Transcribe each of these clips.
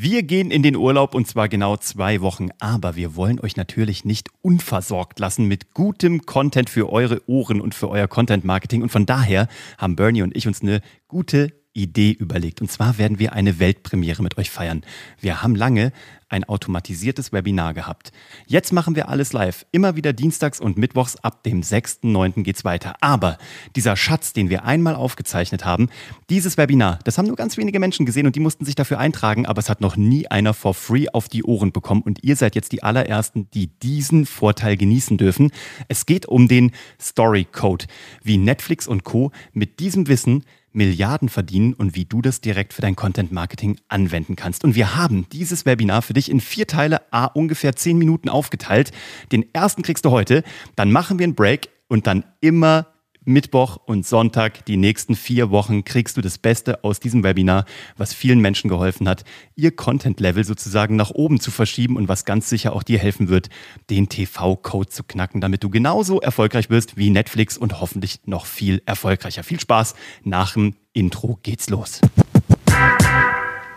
Wir gehen in den Urlaub und zwar genau zwei Wochen, aber wir wollen euch natürlich nicht unversorgt lassen mit gutem Content für eure Ohren und für euer Content Marketing. Und von daher haben Bernie und ich uns eine gute Idee überlegt. Und zwar werden wir eine Weltpremiere mit euch feiern. Wir haben lange ein automatisiertes Webinar gehabt. Jetzt machen wir alles live. Immer wieder dienstags und mittwochs ab dem 6.9. geht's weiter. Aber dieser Schatz, den wir einmal aufgezeichnet haben, dieses Webinar, das haben nur ganz wenige Menschen gesehen und die mussten sich dafür eintragen, aber es hat noch nie einer for free auf die Ohren bekommen und ihr seid jetzt die allerersten, die diesen Vorteil genießen dürfen. Es geht um den Story Code, wie Netflix und Co. mit diesem Wissen Milliarden verdienen und wie du das direkt für dein Content Marketing anwenden kannst. Und wir haben dieses Webinar für dich in vier Teile, a ungefähr zehn Minuten aufgeteilt. Den ersten kriegst du heute, dann machen wir einen Break und dann immer Mittwoch und Sonntag, die nächsten vier Wochen, kriegst du das Beste aus diesem Webinar, was vielen Menschen geholfen hat, ihr Content-Level sozusagen nach oben zu verschieben und was ganz sicher auch dir helfen wird, den TV-Code zu knacken, damit du genauso erfolgreich wirst wie Netflix und hoffentlich noch viel erfolgreicher. Viel Spaß. Nach dem Intro geht's los.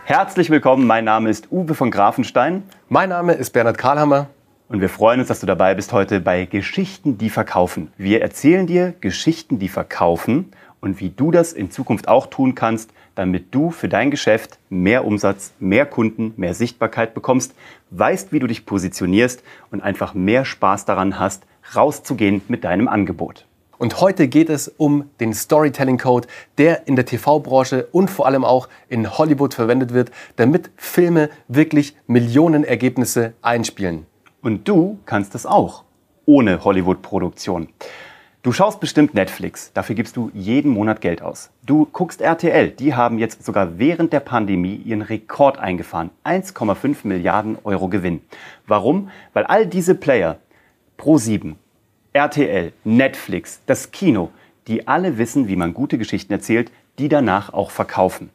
Herzlich willkommen, mein Name ist Uwe von Grafenstein. Mein Name ist Bernhard Karlhammer. Und wir freuen uns, dass du dabei bist heute bei Geschichten, die verkaufen. Wir erzählen dir Geschichten, die verkaufen und wie du das in Zukunft auch tun kannst, damit du für dein Geschäft mehr Umsatz, mehr Kunden, mehr Sichtbarkeit bekommst, weißt, wie du dich positionierst und einfach mehr Spaß daran hast, rauszugehen mit deinem Angebot. Und heute geht es um den Storytelling Code, der in der TV-Branche und vor allem auch in Hollywood verwendet wird, damit Filme wirklich Millionenergebnisse einspielen. Und du kannst es auch, ohne Hollywood-Produktion. Du schaust bestimmt Netflix, dafür gibst du jeden Monat Geld aus. Du guckst RTL, die haben jetzt sogar während der Pandemie ihren Rekord eingefahren. 1,5 Milliarden Euro Gewinn. Warum? Weil all diese Player, Pro7, RTL, Netflix, das Kino, die alle wissen, wie man gute Geschichten erzählt, die danach auch verkaufen.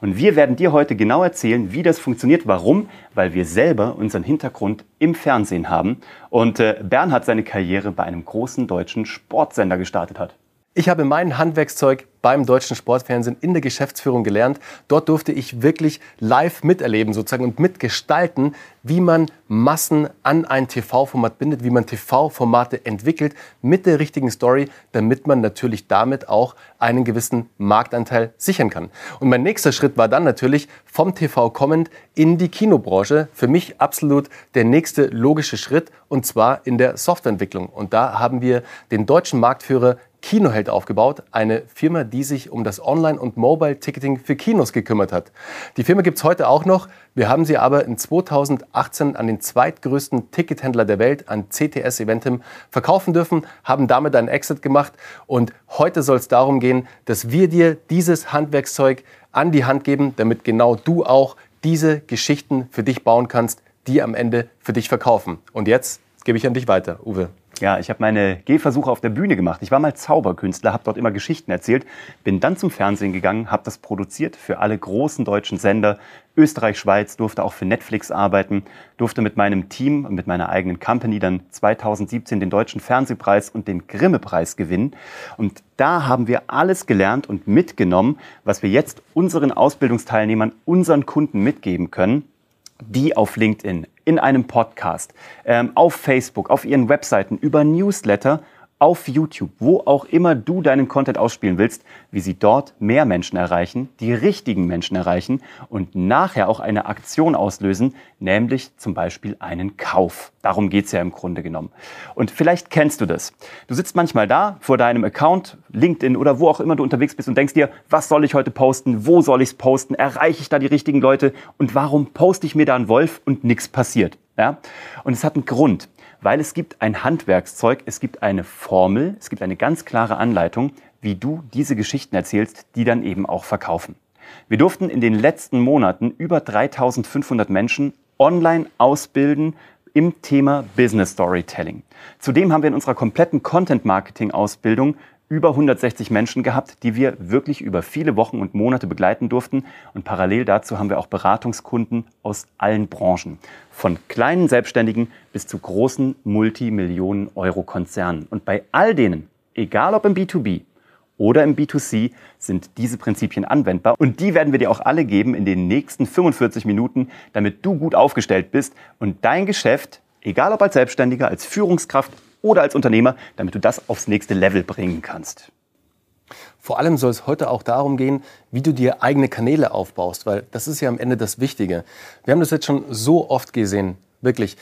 Und wir werden dir heute genau erzählen, wie das funktioniert. Warum? Weil wir selber unseren Hintergrund im Fernsehen haben und äh, Bernhard seine Karriere bei einem großen deutschen Sportsender gestartet hat. Ich habe mein Handwerkszeug beim deutschen Sportfernsehen in der Geschäftsführung gelernt. Dort durfte ich wirklich live miterleben sozusagen und mitgestalten, wie man Massen an ein TV-Format bindet, wie man TV-Formate entwickelt mit der richtigen Story, damit man natürlich damit auch einen gewissen Marktanteil sichern kann. Und mein nächster Schritt war dann natürlich vom TV kommend in die Kinobranche. Für mich absolut der nächste logische Schritt und zwar in der Softwareentwicklung. Und da haben wir den deutschen Marktführer Kinoheld aufgebaut, eine Firma, die sich um das Online- und Mobile-Ticketing für Kinos gekümmert hat. Die Firma gibt es heute auch noch. Wir haben sie aber in 2018 an den zweitgrößten Tickethändler der Welt, an CTS Eventim, verkaufen dürfen, haben damit einen Exit gemacht. Und heute soll es darum gehen, dass wir dir dieses Handwerkszeug an die Hand geben, damit genau du auch diese Geschichten für dich bauen kannst, die am Ende für dich verkaufen. Und jetzt gebe ich an dich weiter, Uwe. Ja, ich habe meine Gehversuche auf der Bühne gemacht. Ich war mal Zauberkünstler, habe dort immer Geschichten erzählt, bin dann zum Fernsehen gegangen, habe das produziert für alle großen deutschen Sender. Österreich, Schweiz, durfte auch für Netflix arbeiten, durfte mit meinem Team, mit meiner eigenen Company dann 2017 den Deutschen Fernsehpreis und den Grimme-Preis gewinnen. Und da haben wir alles gelernt und mitgenommen, was wir jetzt unseren Ausbildungsteilnehmern, unseren Kunden mitgeben können die auf LinkedIn, in einem Podcast, ähm, auf Facebook, auf ihren Webseiten, über Newsletter auf YouTube, wo auch immer du deinen Content ausspielen willst, wie sie dort mehr Menschen erreichen, die richtigen Menschen erreichen und nachher auch eine Aktion auslösen, nämlich zum Beispiel einen Kauf. Darum geht's ja im Grunde genommen. Und vielleicht kennst du das. Du sitzt manchmal da vor deinem Account, LinkedIn oder wo auch immer du unterwegs bist und denkst dir, was soll ich heute posten? Wo soll ich's posten? Erreiche ich da die richtigen Leute? Und warum poste ich mir da einen Wolf und nichts passiert? Ja? Und es hat einen Grund weil es gibt ein Handwerkszeug, es gibt eine Formel, es gibt eine ganz klare Anleitung, wie du diese Geschichten erzählst, die dann eben auch verkaufen. Wir durften in den letzten Monaten über 3500 Menschen online ausbilden im Thema Business Storytelling. Zudem haben wir in unserer kompletten Content Marketing Ausbildung über 160 Menschen gehabt, die wir wirklich über viele Wochen und Monate begleiten durften. Und parallel dazu haben wir auch Beratungskunden aus allen Branchen. Von kleinen Selbstständigen bis zu großen Multimillionen-Euro-Konzernen. Und bei all denen, egal ob im B2B oder im B2C sind diese Prinzipien anwendbar. Und die werden wir dir auch alle geben in den nächsten 45 Minuten, damit du gut aufgestellt bist und dein Geschäft, egal ob als Selbstständiger, als Führungskraft oder als Unternehmer, damit du das aufs nächste Level bringen kannst. Vor allem soll es heute auch darum gehen, wie du dir eigene Kanäle aufbaust, weil das ist ja am Ende das Wichtige. Wir haben das jetzt schon so oft gesehen, wirklich.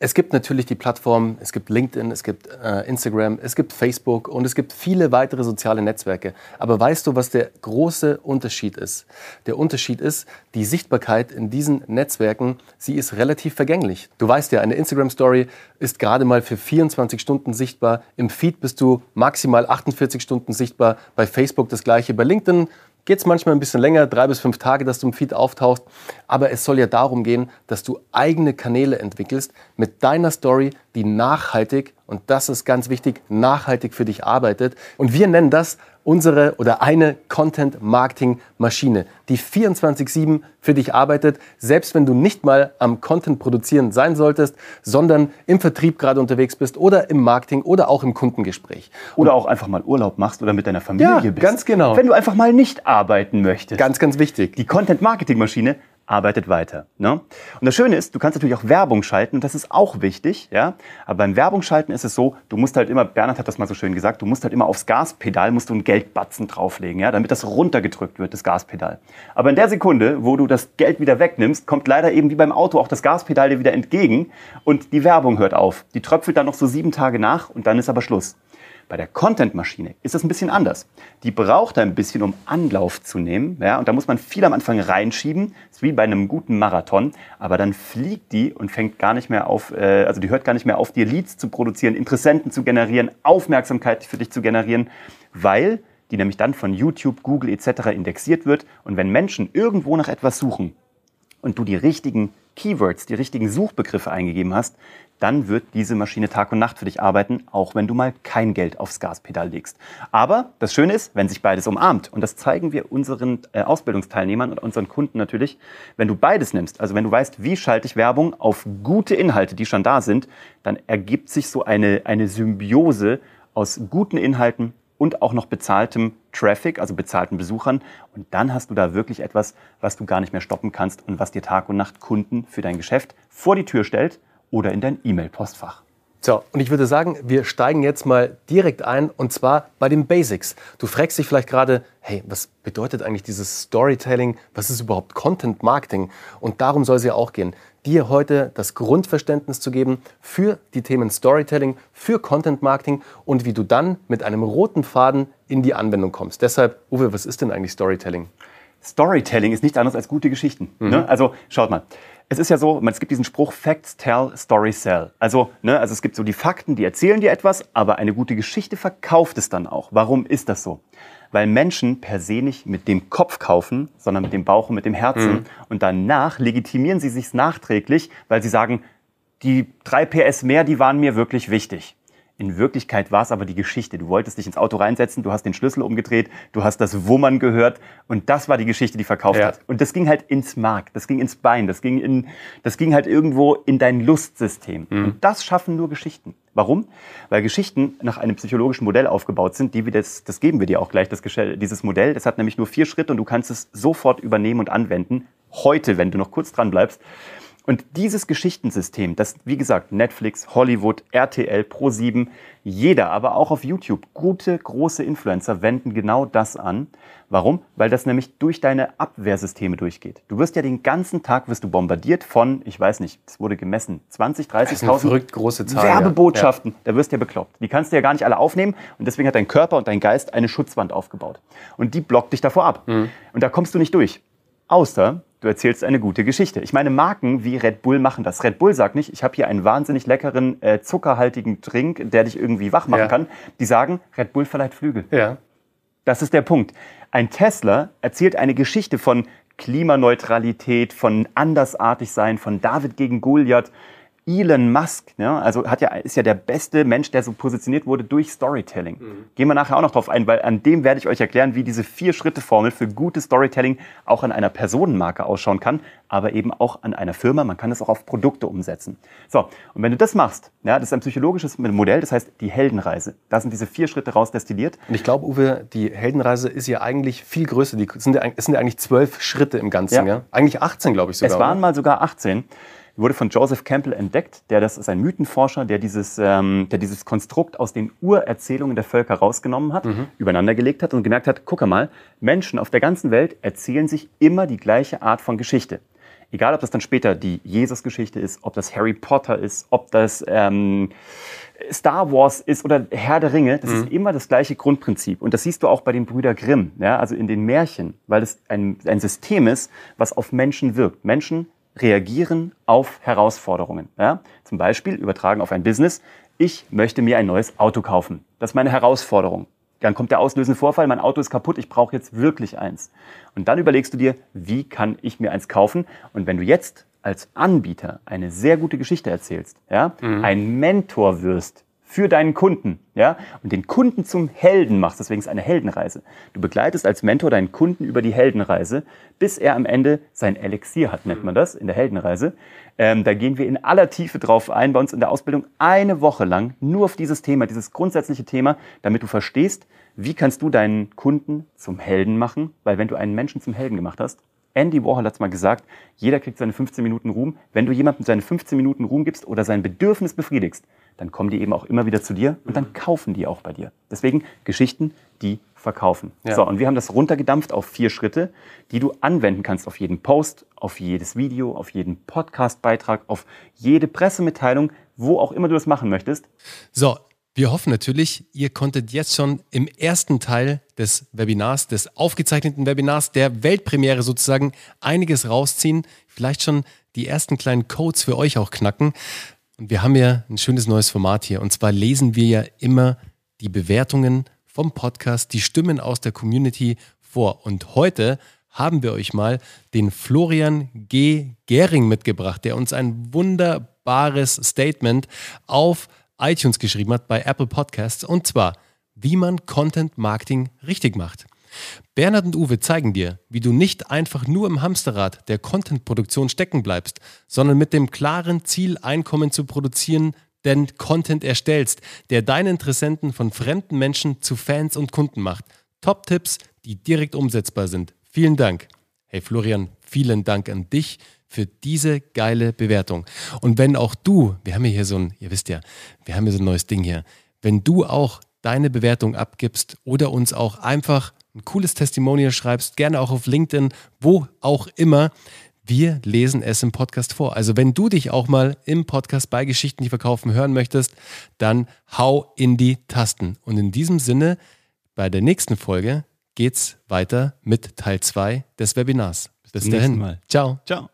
Es gibt natürlich die Plattformen, es gibt LinkedIn, es gibt äh, Instagram, es gibt Facebook und es gibt viele weitere soziale Netzwerke. Aber weißt du, was der große Unterschied ist? Der Unterschied ist, die Sichtbarkeit in diesen Netzwerken, sie ist relativ vergänglich. Du weißt ja, eine Instagram-Story ist gerade mal für 24 Stunden sichtbar. Im Feed bist du maximal 48 Stunden sichtbar. Bei Facebook das gleiche. Bei LinkedIn geht es manchmal ein bisschen länger, drei bis fünf Tage, dass du im Feed auftauchst. Aber es soll ja darum gehen, dass du eigene Kanäle entwickelst mit deiner Story, die nachhaltig, und das ist ganz wichtig, nachhaltig für dich arbeitet. Und wir nennen das unsere oder eine Content-Marketing-Maschine, die 24-7 für dich arbeitet, selbst wenn du nicht mal am Content produzieren sein solltest, sondern im Vertrieb gerade unterwegs bist oder im Marketing oder auch im Kundengespräch. Oder auch einfach mal Urlaub machst oder mit deiner Familie ja, bist. ganz genau. Wenn du einfach mal nicht arbeiten möchtest. Ganz, ganz wichtig. Die Content-Marketing-Maschine arbeitet weiter. Ne? Und das Schöne ist, du kannst natürlich auch Werbung schalten und das ist auch wichtig. Ja? Aber beim Werbung schalten ist es so, du musst halt immer, Bernhard hat das mal so schön gesagt, du musst halt immer aufs Gaspedal, musst du einen Geldbatzen drauflegen, ja? damit das runtergedrückt wird, das Gaspedal. Aber in der Sekunde, wo du das Geld wieder wegnimmst, kommt leider eben wie beim Auto auch das Gaspedal dir wieder entgegen und die Werbung hört auf. Die tröpfelt dann noch so sieben Tage nach und dann ist aber Schluss. Bei der Content-Maschine ist das ein bisschen anders. Die braucht ein bisschen, um Anlauf zu nehmen. Ja, und da muss man viel am Anfang reinschieben. Ist wie bei einem guten Marathon. Aber dann fliegt die und fängt gar nicht mehr auf, äh, also die hört gar nicht mehr auf, dir Leads zu produzieren, Interessenten zu generieren, Aufmerksamkeit für dich zu generieren, weil die nämlich dann von YouTube, Google etc. indexiert wird. Und wenn Menschen irgendwo nach etwas suchen und du die richtigen Keywords, die richtigen Suchbegriffe eingegeben hast, dann wird diese Maschine Tag und Nacht für dich arbeiten, auch wenn du mal kein Geld aufs Gaspedal legst. Aber das Schöne ist, wenn sich beides umarmt, und das zeigen wir unseren äh, Ausbildungsteilnehmern und unseren Kunden natürlich, wenn du beides nimmst, also wenn du weißt, wie schalte ich Werbung auf gute Inhalte, die schon da sind, dann ergibt sich so eine, eine Symbiose aus guten Inhalten und auch noch bezahltem Traffic, also bezahlten Besuchern. Und dann hast du da wirklich etwas, was du gar nicht mehr stoppen kannst und was dir Tag und Nacht Kunden für dein Geschäft vor die Tür stellt oder in dein E-Mail-Postfach. So, und ich würde sagen, wir steigen jetzt mal direkt ein und zwar bei den Basics. Du fragst dich vielleicht gerade, hey, was bedeutet eigentlich dieses Storytelling? Was ist überhaupt Content Marketing? Und darum soll es ja auch gehen, dir heute das Grundverständnis zu geben für die Themen Storytelling, für Content Marketing und wie du dann mit einem roten Faden in die Anwendung kommst. Deshalb, Uwe, was ist denn eigentlich Storytelling? Storytelling ist nichts anderes als gute Geschichten. Mhm. Ne? Also schaut mal, es ist ja so, es gibt diesen Spruch, Facts tell, Stories sell. Also, ne, also es gibt so die Fakten, die erzählen dir etwas, aber eine gute Geschichte verkauft es dann auch. Warum ist das so? Weil Menschen per se nicht mit dem Kopf kaufen, sondern mit dem Bauch und mit dem Herzen. Mhm. Und danach legitimieren sie sich nachträglich, weil sie sagen, die drei PS mehr, die waren mir wirklich wichtig. In Wirklichkeit war es aber die Geschichte. Du wolltest dich ins Auto reinsetzen, du hast den Schlüssel umgedreht, du hast das Wummern gehört und das war die Geschichte, die verkauft ja. hat. Und das ging halt ins Mark, das ging ins Bein, das ging, in, das ging halt irgendwo in dein Lustsystem. Mhm. Und das schaffen nur Geschichten. Warum? Weil Geschichten nach einem psychologischen Modell aufgebaut sind, die wir das, das geben wir dir auch gleich, das, dieses Modell. Das hat nämlich nur vier Schritte und du kannst es sofort übernehmen und anwenden. Heute, wenn du noch kurz dran bleibst. Und dieses Geschichtensystem, das, wie gesagt, Netflix, Hollywood, RTL, Pro7, jeder, aber auch auf YouTube, gute, große Influencer wenden genau das an. Warum? Weil das nämlich durch deine Abwehrsysteme durchgeht. Du wirst ja den ganzen Tag wirst du bombardiert von, ich weiß nicht, es wurde gemessen, 20, 30.000 große Zahl, Werbebotschaften. Ja. Da wirst du ja bekloppt. Die kannst du ja gar nicht alle aufnehmen und deswegen hat dein Körper und dein Geist eine Schutzwand aufgebaut. Und die blockt dich davor ab. Mhm. Und da kommst du nicht durch. Außer du erzählst eine gute Geschichte. Ich meine, Marken wie Red Bull machen das. Red Bull sagt nicht, ich habe hier einen wahnsinnig leckeren, äh, zuckerhaltigen Drink, der dich irgendwie wach machen ja. kann. Die sagen, Red Bull verleiht Flügel. Ja. Das ist der Punkt. Ein Tesla erzählt eine Geschichte von Klimaneutralität, von Andersartigsein, von David gegen Goliath. Elon Musk, ja, also hat ja, ist ja der beste Mensch, der so positioniert wurde durch Storytelling. Mhm. Gehen wir nachher auch noch drauf ein, weil an dem werde ich euch erklären, wie diese Vier-Schritte-Formel für gutes Storytelling auch an einer Personenmarke ausschauen kann, aber eben auch an einer Firma. Man kann es auch auf Produkte umsetzen. So, und wenn du das machst, ja, das ist ein psychologisches Modell, das heißt die Heldenreise. Da sind diese vier Schritte raus destilliert. Und ich glaube, Uwe, die Heldenreise ist ja eigentlich viel größer. Die sind ja, es sind ja eigentlich zwölf Schritte im Ganzen, ja. ja? Eigentlich 18, glaube ich sogar. Es waren mal sogar 18 wurde von Joseph Campbell entdeckt. Der, das ist ein Mythenforscher, der dieses, ähm, der dieses Konstrukt aus den Urerzählungen der Völker rausgenommen hat, mhm. übereinander gelegt hat und gemerkt hat, guck mal, Menschen auf der ganzen Welt erzählen sich immer die gleiche Art von Geschichte. Egal, ob das dann später die Jesus-Geschichte ist, ob das Harry Potter ist, ob das ähm, Star Wars ist oder Herr der Ringe, das mhm. ist immer das gleiche Grundprinzip. Und das siehst du auch bei den Brüder Grimm, ja, also in den Märchen, weil es ein, ein System ist, was auf Menschen wirkt. Menschen reagieren auf Herausforderungen. Ja? Zum Beispiel übertragen auf ein Business. Ich möchte mir ein neues Auto kaufen. Das ist meine Herausforderung. Dann kommt der auslösende Vorfall, mein Auto ist kaputt, ich brauche jetzt wirklich eins. Und dann überlegst du dir, wie kann ich mir eins kaufen? Und wenn du jetzt als Anbieter eine sehr gute Geschichte erzählst, ja, mhm. ein Mentor wirst für deinen Kunden, ja, und den Kunden zum Helden machst. Deswegen ist es eine Heldenreise. Du begleitest als Mentor deinen Kunden über die Heldenreise, bis er am Ende sein Elixier hat, nennt man das in der Heldenreise. Ähm, da gehen wir in aller Tiefe drauf ein bei uns in der Ausbildung eine Woche lang nur auf dieses Thema, dieses grundsätzliche Thema, damit du verstehst, wie kannst du deinen Kunden zum Helden machen, weil wenn du einen Menschen zum Helden gemacht hast, Andy Warhol hat es mal gesagt, jeder kriegt seine 15 Minuten Ruhm. Wenn du jemandem seine 15 Minuten Ruhm gibst oder sein Bedürfnis befriedigst, dann kommen die eben auch immer wieder zu dir und dann kaufen die auch bei dir. Deswegen Geschichten, die verkaufen. Ja. So, und wir haben das runtergedampft auf vier Schritte, die du anwenden kannst auf jeden Post, auf jedes Video, auf jeden Podcastbeitrag, auf jede Pressemitteilung, wo auch immer du das machen möchtest. So, wir hoffen natürlich, ihr konntet jetzt schon im ersten Teil des Webinars, des aufgezeichneten Webinars, der Weltpremiere sozusagen, einiges rausziehen. Vielleicht schon die ersten kleinen Codes für euch auch knacken. Und wir haben ja ein schönes neues Format hier. Und zwar lesen wir ja immer die Bewertungen vom Podcast, die Stimmen aus der Community vor. Und heute haben wir euch mal den Florian G. Gehring mitgebracht, der uns ein wunderbares Statement auf iTunes geschrieben hat bei Apple Podcasts. Und zwar, wie man Content Marketing richtig macht. Bernhard und Uwe zeigen dir, wie du nicht einfach nur im Hamsterrad der Content-Produktion stecken bleibst, sondern mit dem klaren Ziel, Einkommen zu produzieren, denn Content erstellst, der deine Interessenten von fremden Menschen zu Fans und Kunden macht. Top-Tipps, die direkt umsetzbar sind. Vielen Dank. Hey Florian, vielen Dank an dich für diese geile Bewertung. Und wenn auch du, wir haben hier so ein, ihr wisst ja, wir haben hier so ein neues Ding hier, wenn du auch deine Bewertung abgibst oder uns auch einfach ein cooles Testimonial schreibst, gerne auch auf LinkedIn, wo auch immer. Wir lesen es im Podcast vor. Also wenn du dich auch mal im Podcast bei Geschichten, die verkaufen, hören möchtest, dann hau in die Tasten. Und in diesem Sinne, bei der nächsten Folge geht's weiter mit Teil 2 des Webinars. Bis dahin. Mal. Ciao. Ciao.